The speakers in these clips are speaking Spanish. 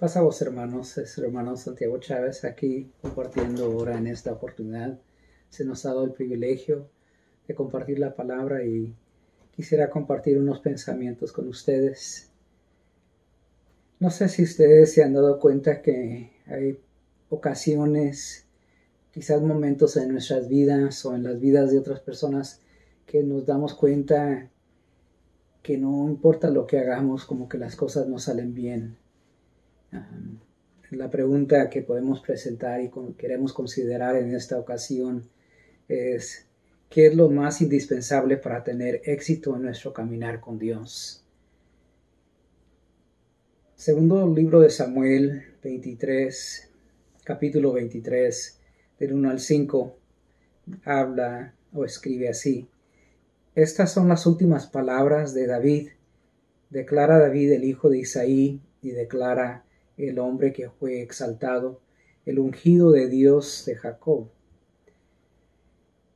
Pasamos hermanos, es el hermano Santiago Chávez aquí compartiendo ahora en esta oportunidad. Se nos ha dado el privilegio de compartir la palabra y quisiera compartir unos pensamientos con ustedes. No sé si ustedes se han dado cuenta que hay ocasiones, quizás momentos en nuestras vidas o en las vidas de otras personas que nos damos cuenta que no importa lo que hagamos, como que las cosas no salen bien la pregunta que podemos presentar y queremos considerar en esta ocasión es, ¿qué es lo más indispensable para tener éxito en nuestro caminar con Dios? Segundo libro de Samuel 23, capítulo 23, del 1 al 5, habla o escribe así. Estas son las últimas palabras de David. Declara David el hijo de Isaí y declara el hombre que fue exaltado, el ungido de Dios de Jacob,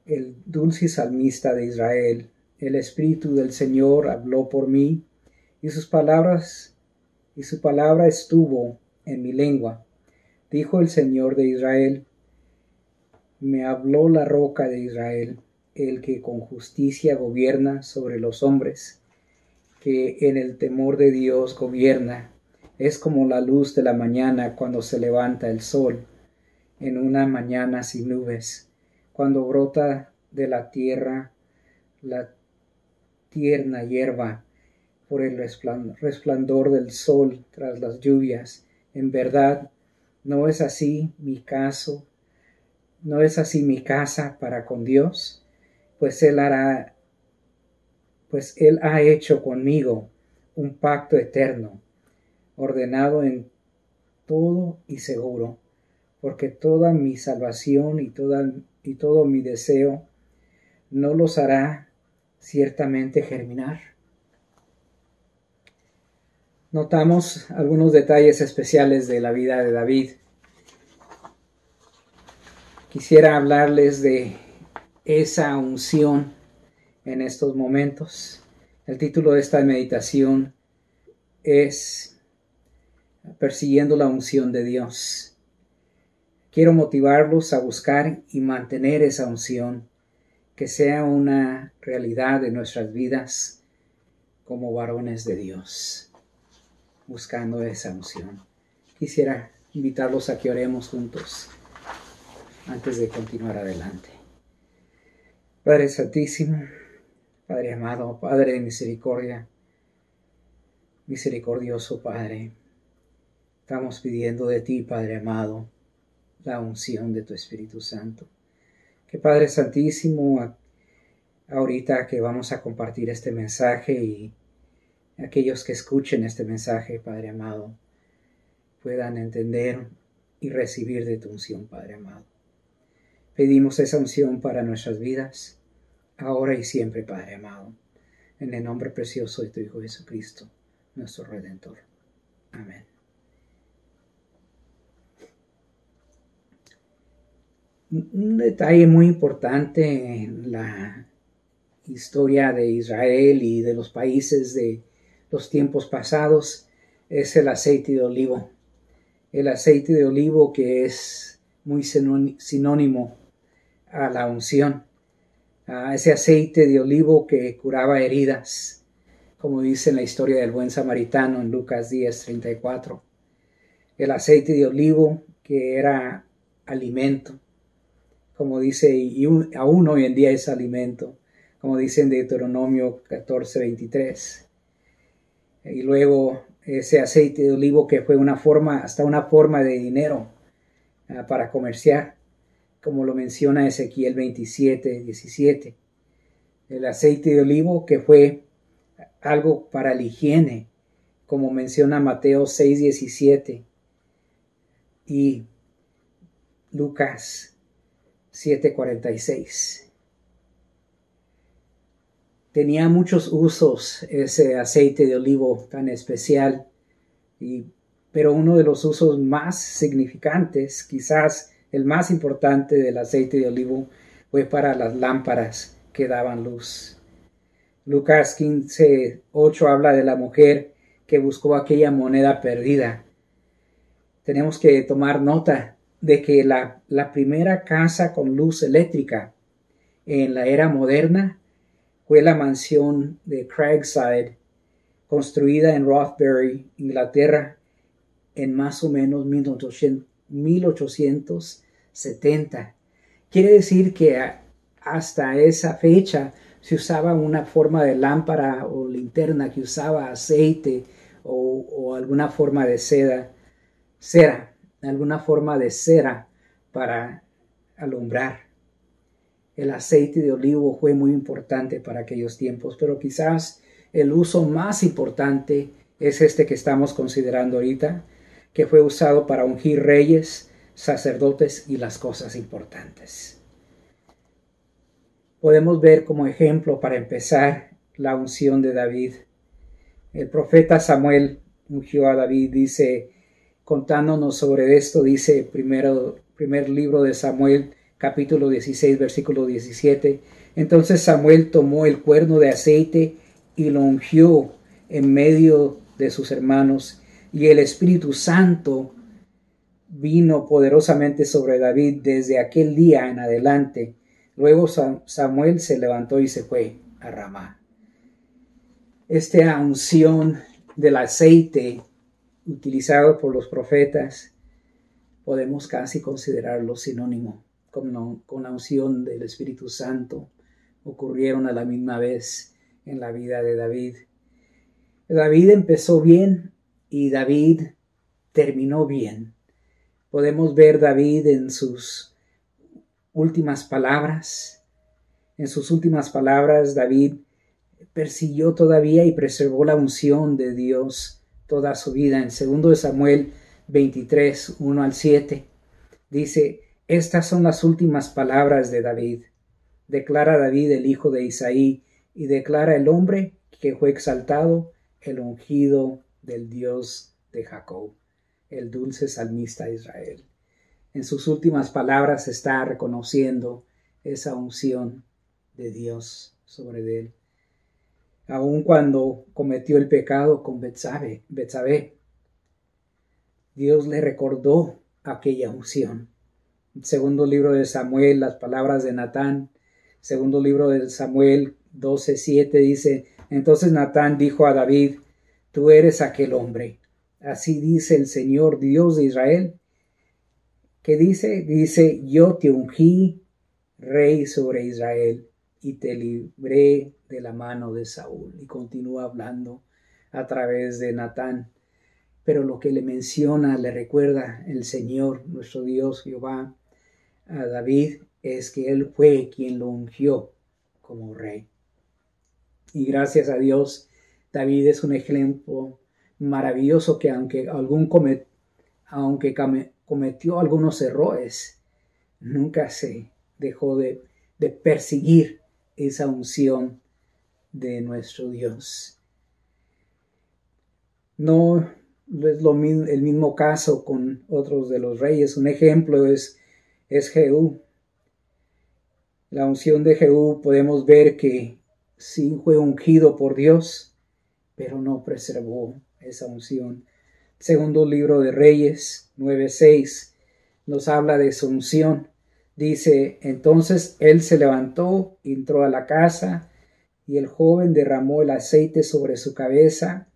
el dulce salmista de Israel. El Espíritu del Señor habló por mí, y sus palabras, y su palabra estuvo en mi lengua. Dijo el Señor de Israel, me habló la roca de Israel, el que con justicia gobierna sobre los hombres, que en el temor de Dios gobierna es como la luz de la mañana cuando se levanta el sol, en una mañana sin nubes, cuando brota de la tierra la tierna hierba por el resplandor del sol tras las lluvias. En verdad, no es así mi caso, no es así mi casa para con Dios, pues Él hará, pues Él ha hecho conmigo un pacto eterno ordenado en todo y seguro, porque toda mi salvación y, toda, y todo mi deseo no los hará ciertamente germinar. Notamos algunos detalles especiales de la vida de David. Quisiera hablarles de esa unción en estos momentos. El título de esta meditación es persiguiendo la unción de Dios. Quiero motivarlos a buscar y mantener esa unción, que sea una realidad de nuestras vidas como varones de Dios, buscando esa unción. Quisiera invitarlos a que oremos juntos antes de continuar adelante. Padre Santísimo, Padre amado, Padre de misericordia, misericordioso Padre, Estamos pidiendo de ti, Padre amado, la unción de tu Espíritu Santo. Que Padre Santísimo, ahorita que vamos a compartir este mensaje y aquellos que escuchen este mensaje, Padre amado, puedan entender y recibir de tu unción, Padre amado. Pedimos esa unción para nuestras vidas, ahora y siempre, Padre amado, en el nombre precioso de tu Hijo Jesucristo, nuestro Redentor. Amén. Un detalle muy importante en la historia de Israel y de los países de los tiempos pasados es el aceite de olivo. El aceite de olivo que es muy sinónimo a la unción. A ese aceite de olivo que curaba heridas, como dice en la historia del buen samaritano en Lucas 10, 34. El aceite de olivo que era alimento como dice, y aún hoy en día es alimento, como dice en Deuteronomio 14, 23. Y luego ese aceite de olivo que fue una forma, hasta una forma de dinero ah, para comerciar, como lo menciona Ezequiel 27, 17. El aceite de olivo que fue algo para la higiene, como menciona Mateo 6, 17. Y Lucas 746. Tenía muchos usos ese aceite de olivo tan especial, y, pero uno de los usos más significantes, quizás el más importante del aceite de olivo, fue para las lámparas que daban luz. Lucas 15, 8 habla de la mujer que buscó aquella moneda perdida tenemos que tomar nota de que la, la primera casa con luz eléctrica en la era moderna fue la mansión de Craigside, construida en Rothbury, Inglaterra, en más o menos 1870. Quiere decir que hasta esa fecha se usaba una forma de lámpara o linterna que usaba aceite o, o alguna forma de seda, cera, alguna forma de cera para alumbrar. El aceite de olivo fue muy importante para aquellos tiempos, pero quizás el uso más importante es este que estamos considerando ahorita, que fue usado para ungir reyes, sacerdotes y las cosas importantes. Podemos ver como ejemplo para empezar la unción de David. El profeta Samuel ungió a David, dice, contándonos sobre esto, dice primero, primer libro de Samuel, capítulo 16, versículo 17. Entonces Samuel tomó el cuerno de aceite y lo ungió en medio de sus hermanos, y el Espíritu Santo vino poderosamente sobre David desde aquel día en adelante. Luego Samuel se levantó y se fue a Ramá. Esta unción del aceite utilizado por los profetas podemos casi considerarlo sinónimo con, con la unción del Espíritu Santo ocurrieron a la misma vez en la vida de David. David empezó bien y David terminó bien. Podemos ver David en sus últimas palabras. En sus últimas palabras, David persiguió todavía y preservó la unción de Dios toda su vida. En 2 Samuel 23, 1 al 7, dice, estas son las últimas palabras de David. Declara David el hijo de Isaí y declara el hombre que fue exaltado, el ungido del Dios de Jacob, el dulce salmista de Israel. En sus últimas palabras está reconociendo esa unción de Dios sobre él. Aun cuando cometió el pecado con Betsabé, Dios le recordó aquella unción Segundo libro de Samuel, las palabras de Natán. Segundo libro de Samuel 12:7 dice, entonces Natán dijo a David, tú eres aquel hombre. Así dice el Señor Dios de Israel. ¿Qué dice? Dice, yo te ungí rey sobre Israel y te libré de la mano de Saúl. Y continúa hablando a través de Natán. Pero lo que le menciona, le recuerda el Señor, nuestro Dios Jehová, a David es que él fue quien lo ungió como rey. Y gracias a Dios, David es un ejemplo maravilloso que aunque, algún aunque cometió algunos errores, nunca se dejó de, de perseguir esa unción de nuestro Dios. No es lo el mismo caso con otros de los reyes. Un ejemplo es es Jehú. La unción de Jehú podemos ver que sí fue ungido por Dios, pero no preservó esa unción. Segundo libro de Reyes 9:6 nos habla de su unción. Dice, entonces él se levantó, entró a la casa, y el joven derramó el aceite sobre su cabeza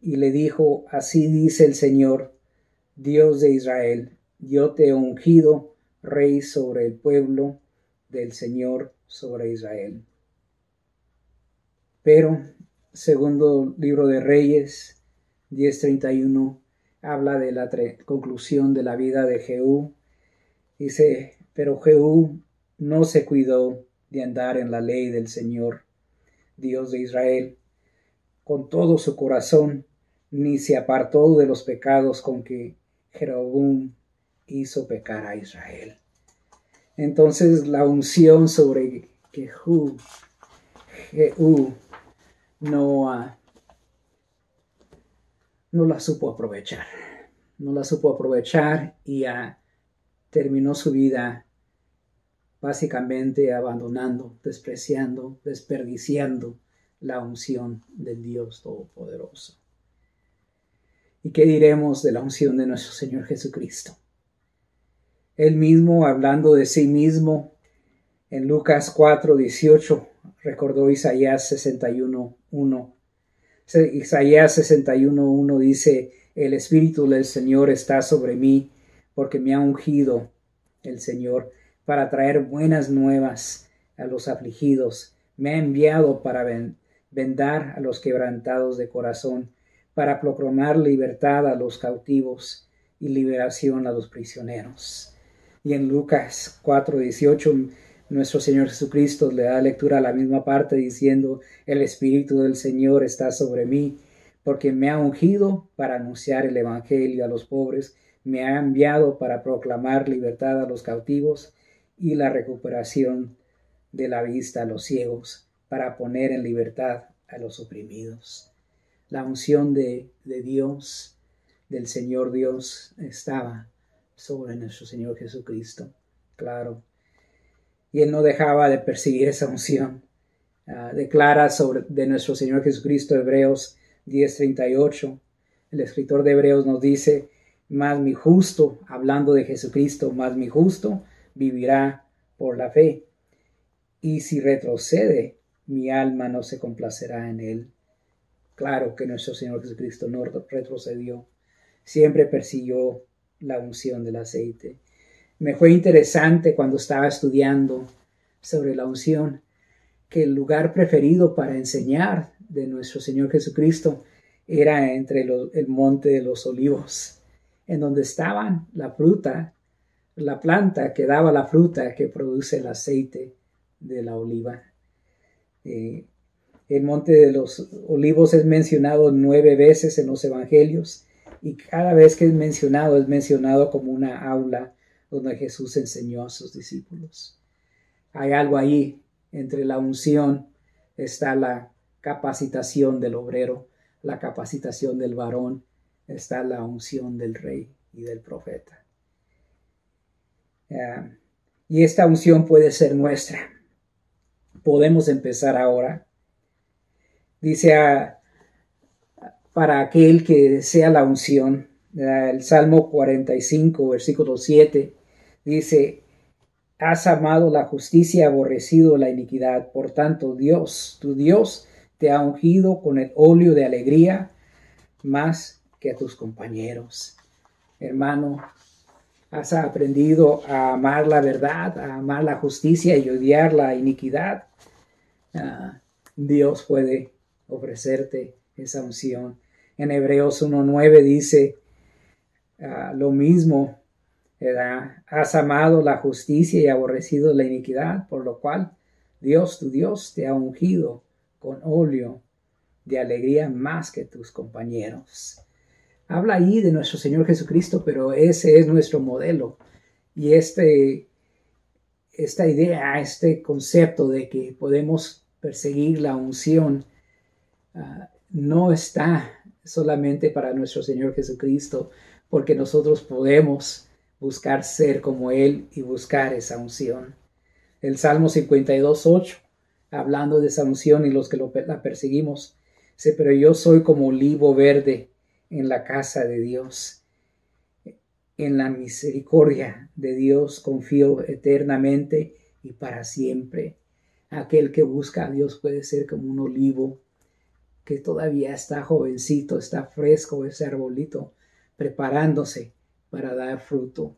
y le dijo, así dice el Señor, Dios de Israel, yo te he ungido rey sobre el pueblo del Señor sobre Israel. Pero, segundo libro de Reyes 10:31, habla de la conclusión de la vida de Jehú. Dice, pero Jehú no se cuidó de andar en la ley del Señor, Dios de Israel, con todo su corazón, ni se apartó de los pecados con que Jeroboam hizo pecar a Israel. Entonces la unción sobre Jehú, Jehú no, no la supo aprovechar. No la supo aprovechar y ah, terminó su vida básicamente abandonando, despreciando, desperdiciando la unción del Dios Todopoderoso. ¿Y qué diremos de la unción de nuestro Señor Jesucristo? Él mismo, hablando de sí mismo, en Lucas 4, 18, recordó Isaías 61, 1. Isaías 61, 1 dice, el Espíritu del Señor está sobre mí, porque me ha ungido el Señor para traer buenas nuevas a los afligidos. Me ha enviado para vendar a los quebrantados de corazón, para proclamar libertad a los cautivos y liberación a los prisioneros. Y en Lucas 4:18 nuestro Señor Jesucristo le da lectura a la misma parte diciendo, el Espíritu del Señor está sobre mí, porque me ha ungido para anunciar el Evangelio a los pobres, me ha enviado para proclamar libertad a los cautivos y la recuperación de la vista a los ciegos, para poner en libertad a los oprimidos. La unción de, de Dios, del Señor Dios, estaba sobre nuestro Señor Jesucristo, claro. Y Él no dejaba de perseguir esa unción. Ah, declara sobre de nuestro Señor Jesucristo, Hebreos 10:38. El escritor de Hebreos nos dice, más mi justo, hablando de Jesucristo, más mi justo vivirá por la fe. Y si retrocede, mi alma no se complacerá en él. Claro que nuestro Señor Jesucristo no retrocedió, siempre persiguió la unción del aceite. Me fue interesante cuando estaba estudiando sobre la unción que el lugar preferido para enseñar de nuestro Señor Jesucristo era entre el monte de los olivos, en donde estaban la fruta, la planta que daba la fruta que produce el aceite de la oliva. Eh, el monte de los olivos es mencionado nueve veces en los evangelios y cada vez que es mencionado es mencionado como una aula donde Jesús enseñó a sus discípulos. Hay algo ahí entre la unción, está la capacitación del obrero, la capacitación del varón, está la unción del rey y del profeta. y esta unción puede ser nuestra. Podemos empezar ahora. Dice a, para aquel que desea la unción, el Salmo 45, versículo 7, dice, has amado la justicia aborrecido la iniquidad. Por tanto, Dios, tu Dios, te ha ungido con el óleo de alegría más que a tus compañeros. Hermano, has aprendido a amar la verdad, a amar la justicia y odiar la iniquidad. Ah, Dios puede ofrecerte esa unción. En Hebreos 1.9 dice ah, lo mismo, has amado la justicia y aborrecido la iniquidad, por lo cual Dios, tu Dios, te ha ungido con óleo de alegría más que tus compañeros. Habla ahí de nuestro Señor Jesucristo, pero ese es nuestro modelo. Y este, esta idea, este concepto de que podemos perseguir la unción, ah, no está solamente para nuestro Señor Jesucristo, porque nosotros podemos buscar ser como Él y buscar esa unción. El Salmo 52, 8 hablando de esa unción y los que la perseguimos. Dice, pero yo soy como olivo verde en la casa de Dios. En la misericordia de Dios confío eternamente y para siempre. Aquel que busca a Dios puede ser como un olivo que todavía está jovencito, está fresco ese arbolito, preparándose para dar fruto,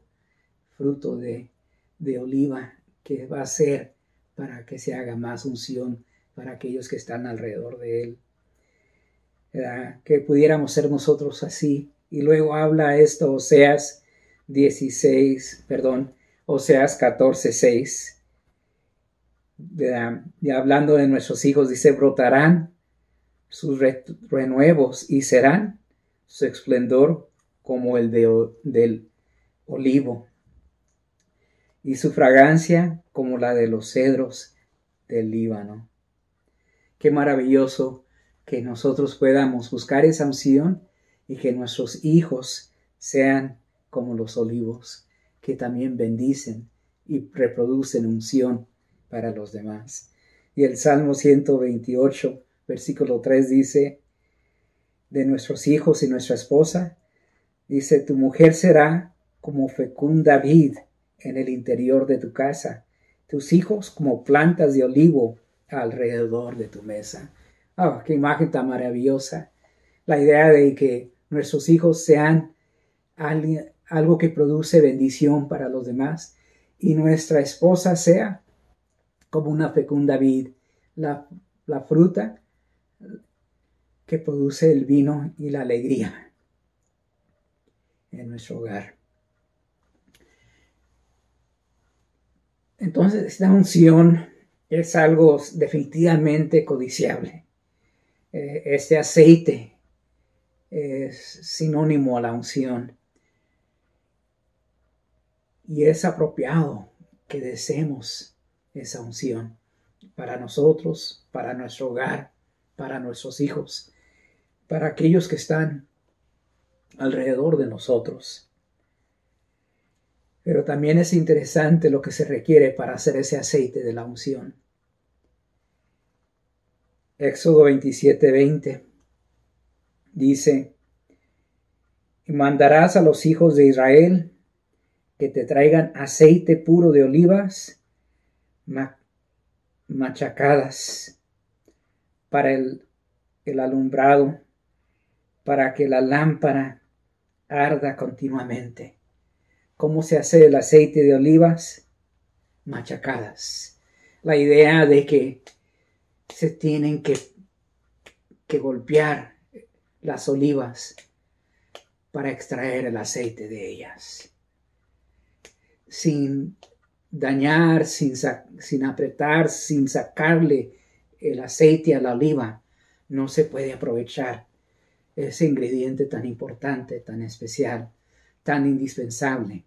fruto de, de oliva que va a ser para que se haga más unción para aquellos que están alrededor de él. Que pudiéramos ser nosotros así. Y luego habla esto, Oseas 16, perdón, Oseas 14, 6. Y hablando de nuestros hijos, dice, brotarán sus renuevos y serán su esplendor como el de, del olivo y su fragancia como la de los cedros del Líbano. Qué maravilloso que nosotros podamos buscar esa unción y que nuestros hijos sean como los olivos, que también bendicen y reproducen unción para los demás. Y el Salmo 128, versículo 3 dice, de nuestros hijos y nuestra esposa. Dice, tu mujer será como fecunda vid en el interior de tu casa, tus hijos como plantas de olivo alrededor de tu mesa. Oh, qué imagen tan maravillosa. La idea de que nuestros hijos sean algo que produce bendición para los demás y nuestra esposa sea como una fecunda vid, la, la fruta que produce el vino y la alegría en nuestro hogar. Entonces, esta unción es algo definitivamente codiciable. Eh, este aceite es sinónimo a la unción. Y es apropiado que deseemos esa unción para nosotros, para nuestro hogar, para nuestros hijos, para aquellos que están alrededor de nosotros. Pero también es interesante lo que se requiere para hacer ese aceite de la unción. Éxodo 27:20 dice, y mandarás a los hijos de Israel que te traigan aceite puro de olivas machacadas para el, el alumbrado, para que la lámpara arda continuamente. ¿Cómo se hace el aceite de olivas? Machacadas. La idea de que se tienen que, que golpear las olivas para extraer el aceite de ellas. Sin dañar, sin, sin apretar, sin sacarle el aceite a la oliva, no se puede aprovechar ese ingrediente tan importante, tan especial, tan indispensable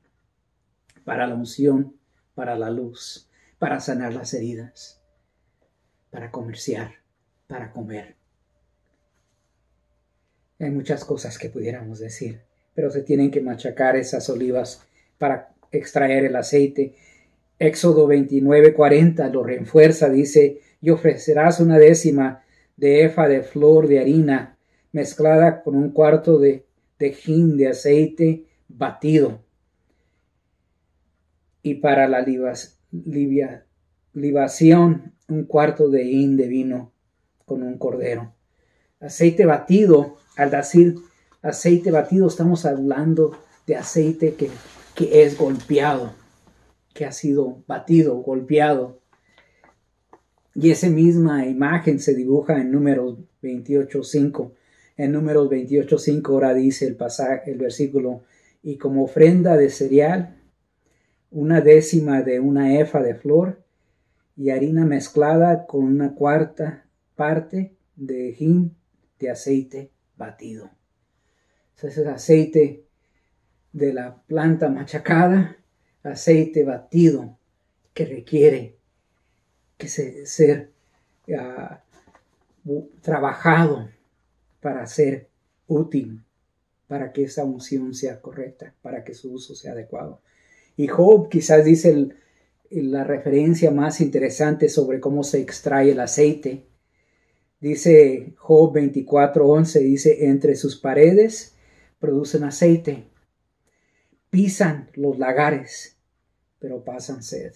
para la unción, para la luz, para sanar las heridas, para comerciar, para comer. Hay muchas cosas que pudiéramos decir, pero se tienen que machacar esas olivas para extraer el aceite. Éxodo 29:40 lo refuerza, dice, y ofrecerás una décima de efa de flor de harina mezclada con un cuarto de, de de aceite batido. Y para la libación, un cuarto de hin de vino con un cordero. Aceite batido, al decir aceite batido, estamos hablando de aceite que, que es golpeado, que ha sido batido, golpeado y esa misma imagen se dibuja en números 28.5. En números 28.5 ahora dice el pasaje, el versículo, y como ofrenda de cereal, una décima de una efa de flor y harina mezclada con una cuarta parte de hin de aceite batido. Ese es aceite de la planta machacada, aceite batido que requiere que ser ah, trabajado para ser útil, para que esa unción sea correcta, para que su uso sea adecuado. Y Job quizás dice la referencia más interesante sobre cómo se extrae el aceite. Dice Job 24:11, dice, entre sus paredes producen aceite, pisan los lagares, pero pasan sed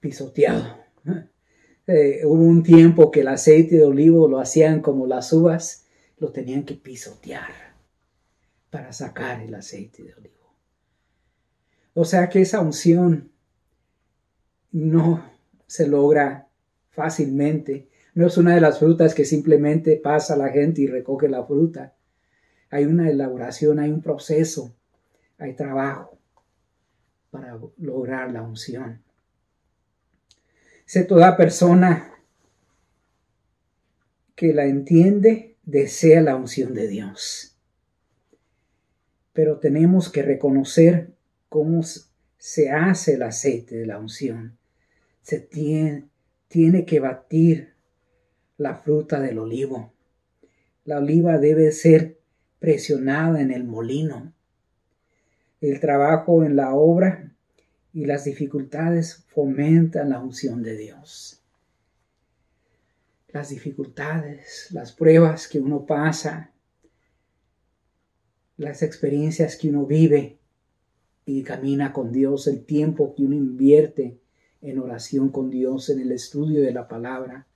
pisoteado. Eh, hubo un tiempo que el aceite de olivo lo hacían como las uvas, lo tenían que pisotear para sacar el aceite de olivo. O sea que esa unción no se logra fácilmente. No es una de las frutas que simplemente pasa la gente y recoge la fruta. Hay una elaboración, hay un proceso, hay trabajo para lograr la unción. Sé toda persona que la entiende desea la unción de Dios. Pero tenemos que reconocer cómo se hace el aceite de la unción. Se tiene, tiene que batir la fruta del olivo. La oliva debe ser presionada en el molino. El trabajo en la obra y las dificultades fomentan la unción de Dios. las dificultades, las pruebas que uno pasa, las experiencias que uno vive y camina con Dios, el tiempo que uno invierte en oración con Dios, en el estudio de la palabra,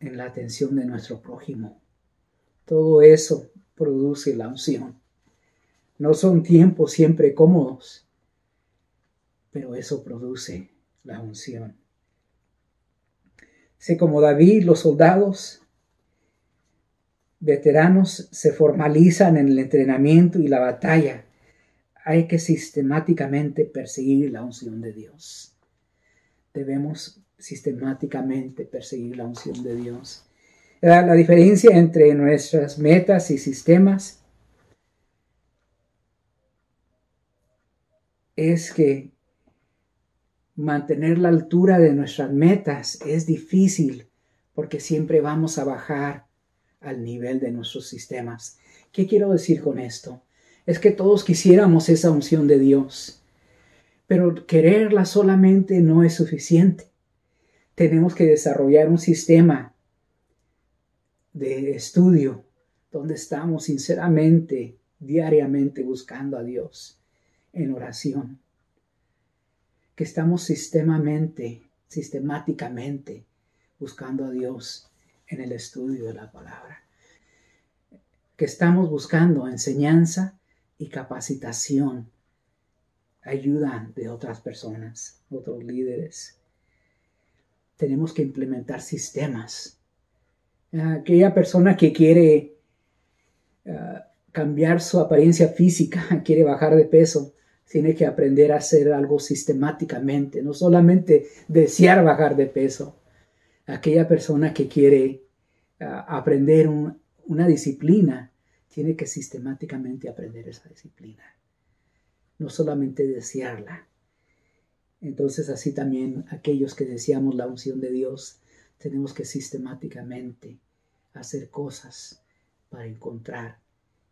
en la atención de nuestro prójimo. Todo eso produce la unción. No son tiempos siempre cómodos, pero eso produce la unción. Sé como David, los soldados veteranos se formalizan en el entrenamiento y la batalla. Hay que sistemáticamente perseguir la unción de Dios. Debemos sistemáticamente perseguir la unción de Dios. La, diferencia entre nuestras metas y sistemas es que mantener la altura de nuestras metas es difícil porque siempre vamos a bajar al nivel de nuestros sistemas. ¿Qué quiero decir con esto? Es que todos quisiéramos esa unción de Dios, pero quererla solamente no es suficiente. Tenemos que desarrollar un sistema de estudio donde estamos sinceramente, diariamente buscando a Dios en oración que estamos sistemamente, sistemáticamente buscando a Dios en el estudio de la palabra. Que estamos buscando enseñanza y capacitación, ayuda de otras personas, otros líderes. Tenemos que implementar sistemas. Aquella persona que quiere ah, cambiar su apariencia física, quiere bajar de peso, tiene que aprender a hacer algo sistemáticamente, no solamente desear bajar de peso. Aquella persona que quiere ah, aprender una disciplina, tiene que sistemáticamente aprender esa disciplina, no solamente desearla. Entonces así también aquellos que deseamos la unción de Dios, tenemos que sistemáticamente hacer cosas para encontrar,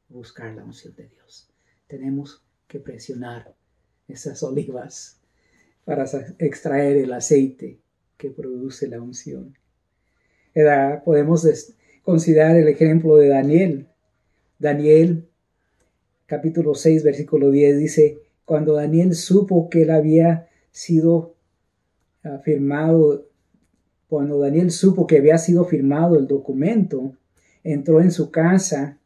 buscar la unción de Dios. Tenemos que presionar esas olivas para extraer el aceite que produce la unción. Podemos considerar el ejemplo de Daniel. Daniel, capítulo 6, versículo 10, dice, cuando Daniel supo que él había sido firmado, cuando Daniel supo que había sido firmado el documento, entró en su casa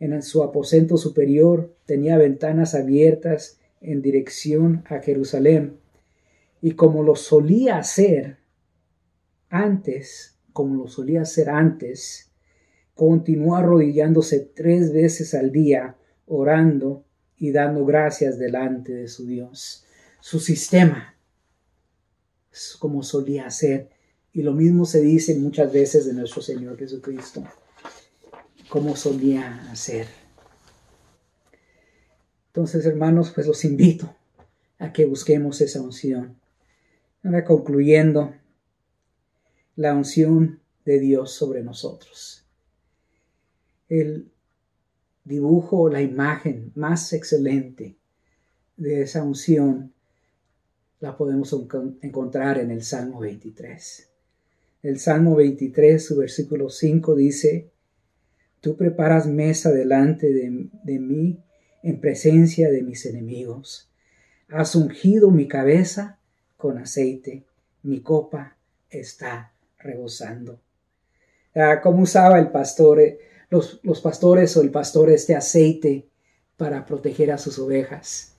en su aposento superior tenía ventanas abiertas en dirección a Jerusalén. Y como lo solía hacer antes, como lo solía hacer antes, continuó arrodillándose tres veces al día, orando y dando gracias delante de su Dios. Su sistema, como solía hacer. Y lo mismo se dice muchas veces de nuestro Señor Jesucristo como solía hacer. Entonces, hermanos, pues los invito a que busquemos esa unción. Ahora concluyendo, la unción de Dios sobre nosotros. El dibujo, la imagen más excelente de esa unción la podemos encontrar en el Salmo 23. El Salmo 23, su versículo 5 dice, Tú preparas mesa delante de, mí en presencia de mis enemigos. Has ungido mi cabeza con aceite, mi copa está rebosando. Ah, ¿Cómo usaba el pastor, eh, los, los pastores o el pastor este aceite para proteger a sus ovejas?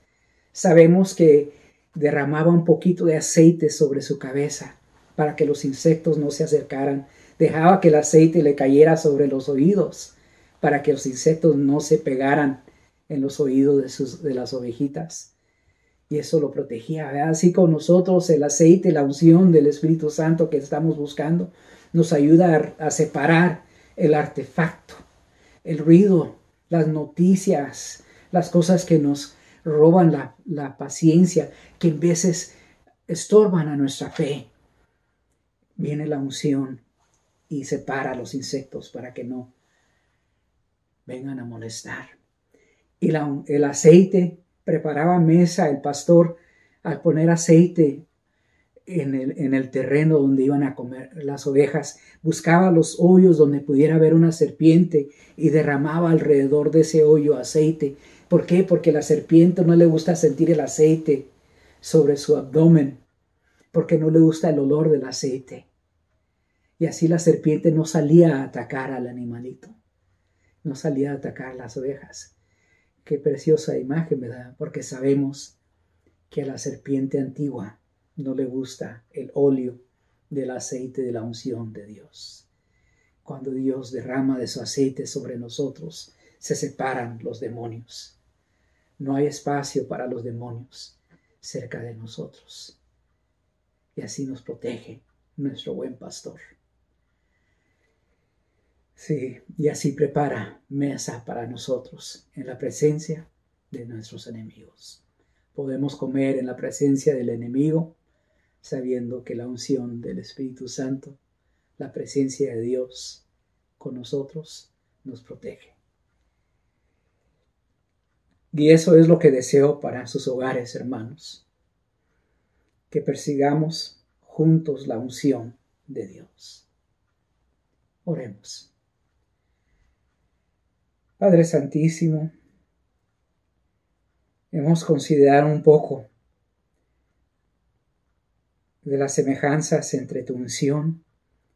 Sabemos que derramaba un poquito de aceite sobre su cabeza para que los insectos no se acercaran dejaba que el aceite le cayera sobre los oídos para que los insectos no se pegaran en los oídos de, sus, de las ovejitas. Y eso lo protegía. Así con nosotros el aceite, la unción del Espíritu Santo que estamos buscando, nos ayuda a, separar el artefacto, el ruido, las noticias, las cosas que nos roban la, la paciencia, que en veces estorban a nuestra fe. Viene la unción y separa a los insectos para que no vengan a molestar. Y el aceite preparaba mesa, el pastor al poner aceite en el, en el, terreno donde iban a comer las ovejas, buscaba los hoyos donde pudiera haber una serpiente y derramaba alrededor de ese hoyo aceite. ¿Por qué? Porque la serpiente no le gusta sentir el aceite sobre su abdomen, porque no le gusta el olor del aceite. Y así la serpiente no salía a atacar al animalito, no salía a atacar las ovejas. Qué preciosa imagen, ¿verdad? Porque sabemos que la serpiente antigua no le gusta el óleo del aceite de la unción de Dios. Cuando Dios derrama de su aceite sobre nosotros, se separan los demonios. No hay espacio para los demonios cerca de nosotros. Y así nos protege nuestro buen pastor. Sí, y así prepara mesa para nosotros en la presencia de nuestros enemigos. Podemos comer en la presencia del enemigo sabiendo que la unción del Espíritu Santo, la presencia de Dios con nosotros, nos protege. Y eso es lo que deseo para sus hogares, hermanos, que persigamos juntos la unción de Dios. Oremos. Padre Santísimo, hemos considerado un poco de las semejanzas entre tu unción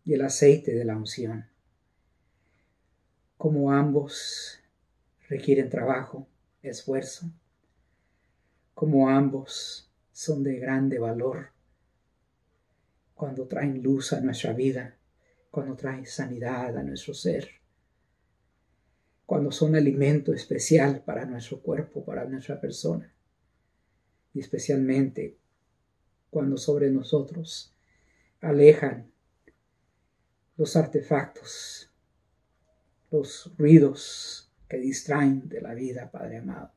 y el aceite de la unción. Como ambos requieren trabajo, esfuerzo, como ambos son de grande valor cuando traen luz a nuestra vida, cuando traen sanidad a nuestro ser, cuando son alimento especial para nuestro cuerpo, para nuestra persona, y especialmente cuando sobre nosotros alejan los artefactos, los ruidos que distraen de la vida, Padre amado,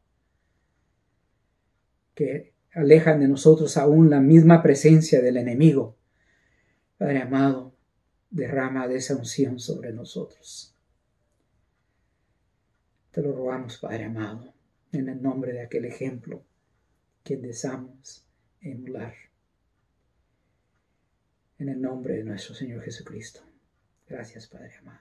que alejan de nosotros aún la misma presencia del enemigo. Padre amado, derrama de esa unción sobre nosotros. Te lo rogamos, Padre amado, en el nombre de aquel ejemplo que deseamos emular. En el nombre de nuestro Señor Jesucristo. Gracias, Padre amado.